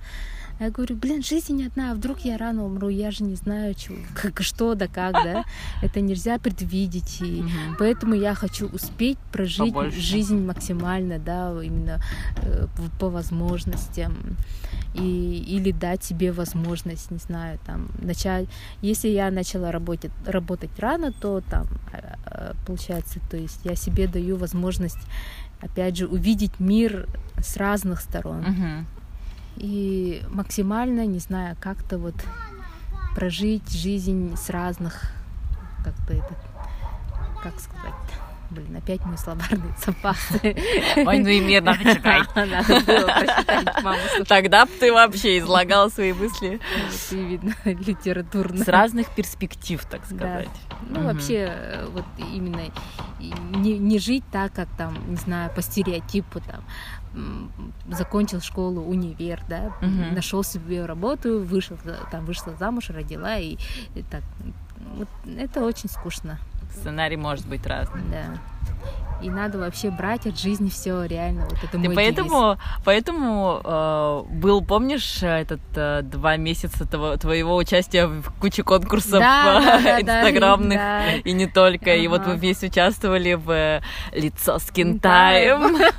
Я говорю, блин, жизнь одна, а вдруг я рано умру, я же не знаю, что, как, что да как, да. Это нельзя предвидеть, и угу. поэтому я хочу успеть прожить Побольше. жизнь максимально, да, именно э, по возможностям. И, или дать себе возможность, не знаю, там, начать... Если я начала работать, работать рано, то там, э, получается, то есть я себе даю возможность, опять же, увидеть мир с разных сторон. Угу и максимально, не знаю, как-то вот прожить жизнь с разных, как-то это, как сказать Блин, опять мой словарный запас. Ой, ну и мне надо читать. Надо было прочитать, мама. Тогда бы ты вообще излагала свои мысли. Ты, видно, литературно. С разных перспектив, так сказать. Ну, вообще, вот именно не, не жить так, как там, не знаю, по стереотипу там закончил школу, универ, да, угу. нашел себе работу, вышел, там вышла замуж, родила и, и так. Вот это очень скучно. Сценарий может быть разный. Да. И надо вообще брать от жизни все реально. Вот это мой поэтому, девиз. поэтому э, был, помнишь, этот э, два месяца того, твоего участия в куче конкурсов да, да, инстаграмных да, и не только. Ага. И вот вы вместе участвовали в э, лицо Skin Time.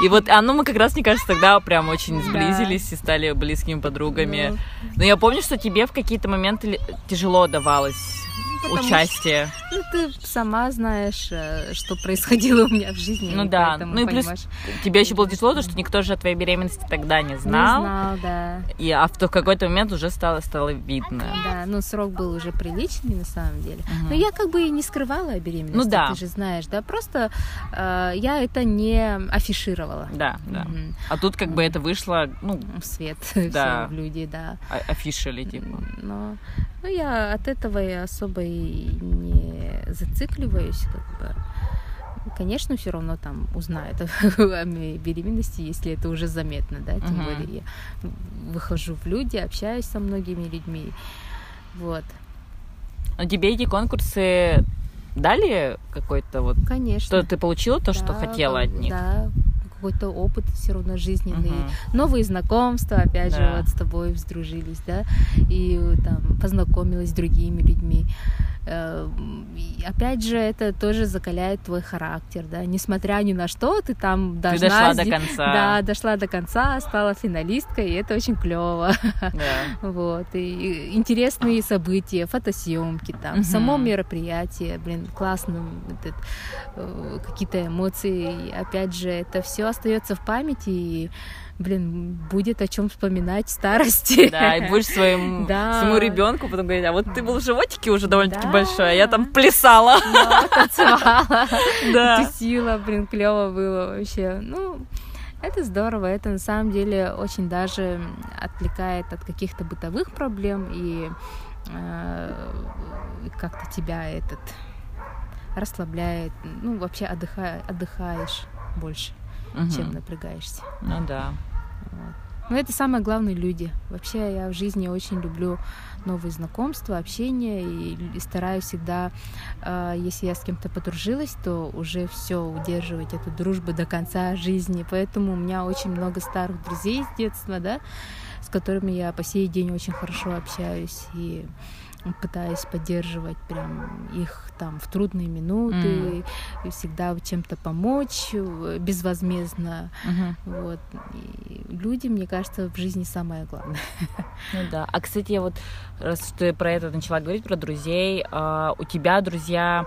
И вот оно мы как раз, мне кажется, тогда прям очень сблизились и стали близкими подругами. Ну. Но я помню, что тебе в какие-то моменты тяжело давалось участие. Что, ну, ты сама знаешь, э, что происходило у меня в жизни. Ну да, ну и плюс тебе еще было тяжело, то, что никто же о твоей беременности тогда не знал. Не знал, да. И, а в, в какой-то момент уже стало, стало видно. Да, ну срок был уже приличный на самом деле. Угу. Но я как бы и не скрывала о беременности, ну, да. ты же знаешь, да, просто э, я это не афишировала. Да, да. Угу. А тут как бы это вышло, ну... В свет, да. все в люди, да. А, афишили, типа. Но ну, я от этого и особо и не зацикливаюсь, как бы. Конечно, все равно там узнают о моей беременности, если это уже заметно, да, тем uh-huh. более я выхожу в люди, общаюсь со многими людьми, вот. Но тебе эти конкурсы дали какой-то вот... Конечно. Что ты получила то, да, что хотела от них? Да, какой-то опыт все равно жизненный, uh-huh. новые знакомства, опять да. же, вот с тобой сдружились, да, и там познакомилась с другими людьми. Э, и опять же, это тоже закаляет твой характер, да, несмотря ни на что, ты там должна... Ты дошла до конца. Да, дошла до конца, стала финалисткой, и это очень клево. Да. Вот, и интересные события, фотосъемки там, угу. само мероприятие, блин, классно, э, какие-то эмоции, и опять же, это все остается в памяти, и блин, будет о чем вспоминать старости. Да, и будешь своим, да. своему ребенку потом говорить, а вот ты был в животике уже довольно-таки да. большой, а я там плясала. Да, танцевала, да. тусила, блин, клево было вообще. Ну, это здорово, это на самом деле очень даже отвлекает от каких-то бытовых проблем и э, как-то тебя этот расслабляет, ну вообще отдыхаешь, отдыхаешь больше, угу. чем напрягаешься. Ну да. Вот. Но это самое главное люди. Вообще я в жизни очень люблю новые знакомства, общение и стараюсь всегда, э, если я с кем-то подружилась, то уже все удерживать эту дружбу до конца жизни. Поэтому у меня очень много старых друзей с детства, да, с которыми я по сей день очень хорошо общаюсь и пытаюсь поддерживать прям их там в трудные минуты, mm. всегда чем-то помочь э, безвозмездно. Mm-hmm. Вот. И люди, мне кажется, в жизни самое главное. Ну да. А кстати, я вот раз ты про это начала говорить про друзей, а, у тебя друзья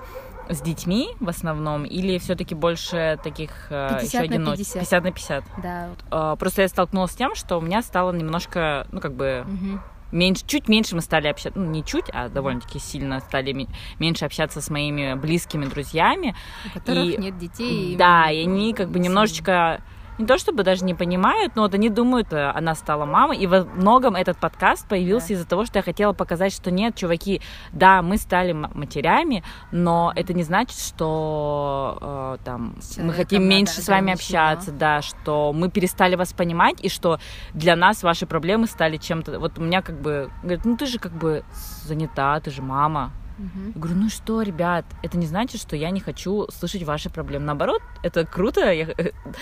с детьми в основном или все-таки больше таких 50 еще одиночек? 50. 50 на 50. Да. А, просто я столкнулась с тем, что у меня стало немножко, ну как бы угу меньше, чуть меньше мы стали общаться, ну не чуть, а довольно-таки сильно стали меньше общаться с моими близкими друзьями. У которых и, нет детей. Да, и они как бы немножечко не то чтобы даже не понимают, но вот они думают, э, она стала мамой. И во многом этот подкаст появился да. из-за того, что я хотела показать, что нет, чуваки, да, мы стали матерями, но это не значит, что э, там мы хотим меньше с вами общаться, да, что мы перестали вас понимать, и что для нас ваши проблемы стали чем-то. Вот у меня как бы говорят, ну ты же как бы занята, ты же мама. Угу. Я говорю, ну что, ребят, это не значит, что я не хочу слышать ваши проблемы. Наоборот, это круто, я,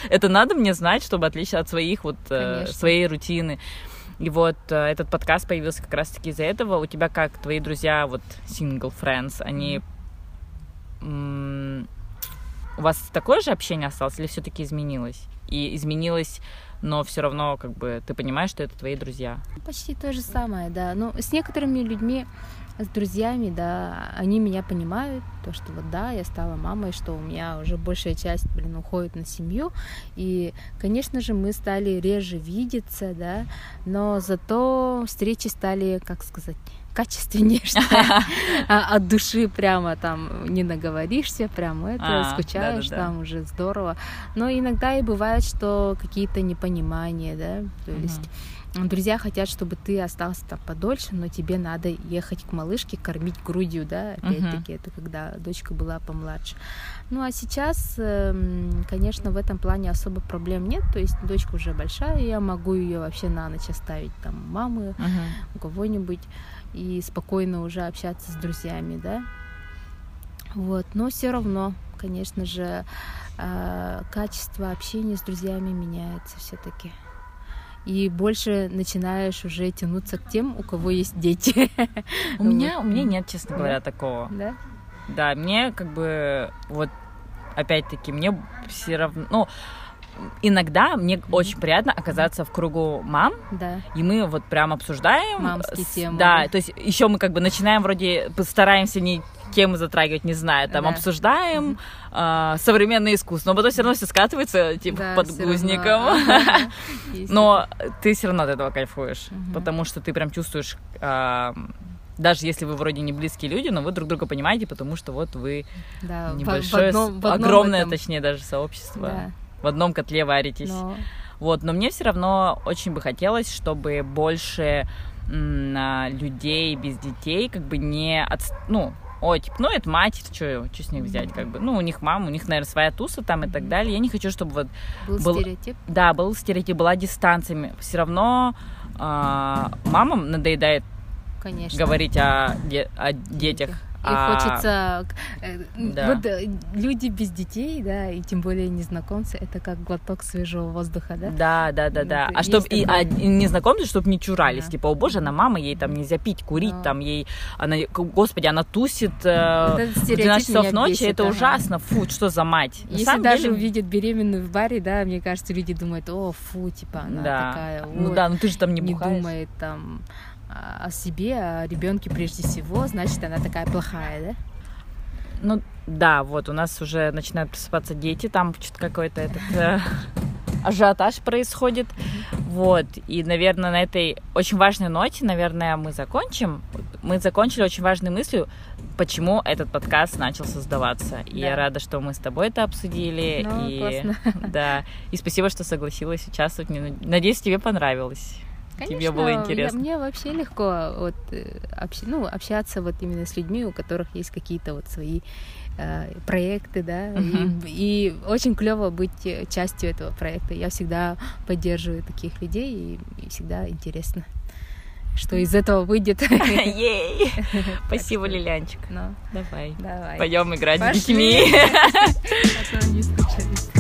это надо мне знать, чтобы отличиться от своих вот э, своей рутины. И вот э, этот подкаст появился как раз-таки из-за этого. У тебя как твои друзья, вот single friends, они у вас такое же общение осталось или все-таки изменилось? И изменилось, но все равно как бы ты понимаешь, что это твои друзья? Почти то же самое, да. Но с некоторыми людьми с друзьями, да, они меня понимают, то, что вот да, я стала мамой, что у меня уже большая часть, блин, уходит на семью, и, конечно же, мы стали реже видеться, да, но зато встречи стали, как сказать, качественнее, что а, от души прямо там не наговоришься, прям это, а, скучаешь там уже здорово. Но иногда и бывает, что какие-то непонимания, да, то есть друзья хотят, чтобы ты остался там подольше, но тебе надо ехать к малышке, кормить грудью, да, опять-таки, uh-huh. это когда дочка была помладше. Ну а сейчас, эм, конечно, в этом плане особо проблем нет, то есть дочка уже большая, я могу ее вообще на ночь оставить там мамы, uh-huh. у кого-нибудь и спокойно уже общаться с друзьями, да. Вот, но все равно, конечно же, э, качество общения с друзьями меняется все-таки и больше начинаешь уже тянуться к тем, у кого есть дети. У меня, у меня нет, честно говоря, такого. Да? Да, мне как бы вот опять-таки мне все равно, ну иногда мне mm-hmm. очень приятно оказаться в кругу мам, да. и мы вот прям обсуждаем. Мамские темы. Да, то есть еще мы как бы начинаем вроде, постараемся не темы затрагивать, не знаю, там да. обсуждаем mm-hmm. э, современное искусство, но потом все равно все скатывается типа да, под гузником. Но ты все равно от этого кайфуешь, потому что ты прям чувствуешь а, даже если вы вроде не близкие люди, но вы друг друга понимаете, потому что вот вы да, небольшое, в одном, в одном огромное, этом... точнее, даже сообщество. Да в одном котле варитесь. Но... Вот, но мне все равно очень бы хотелось, чтобы больше м, людей без детей как бы не от, ну, ой, типа, ну, это мать, что, что с них взять, как бы, ну, у них мама, у них, наверное, своя туса там и так далее. Я не хочу, чтобы вот... Был, был стереотип? Да, был стереотип, была дистанция. Все равно э, мамам надоедает Конечно. говорить о, о детях. И а, хочется... Э, да. Вот э, люди без детей, да, и тем более незнакомцы, это как глоток свежего воздуха, да? Да, да, да, да. А чтобы и, а, незнакомцы, чтобы не чурались, да. типа, о боже, она мама, ей там нельзя пить, курить, да. там ей, она, господи, она тусит э, в 12 часов ночи, бесит, это ага. ужасно, фу, что за мать. Если даже деле... увидят беременную в баре, да, мне кажется, люди думают, о, фу, типа, она да. такая, вот, ну да, ну ты же там не не бухаешь. думает там о себе, о ребенке прежде всего, значит, она такая плохая, да? Ну да, вот у нас уже начинают просыпаться дети, там что-то какой-то этот э, ажиотаж происходит. Вот, и, наверное, на этой очень важной ноте, наверное, мы закончим. Мы закончили очень важной мыслью, почему этот подкаст начал создаваться. И да. я рада, что мы с тобой это обсудили. Ну, и, классно. Да, и спасибо, что согласилась участвовать. Надеюсь, тебе понравилось. Конечно, тебе было интересно? Я, мне вообще легко вот, э, общ, ну, общаться вот именно с людьми, у которых есть какие-то вот свои э, проекты, да, uh-huh. и, и очень клево быть частью этого проекта. Я всегда поддерживаю таких людей, и, и всегда интересно что из этого выйдет. Спасибо, Лилянчик. Ну, давай. Давай. Пойдем играть с детьми.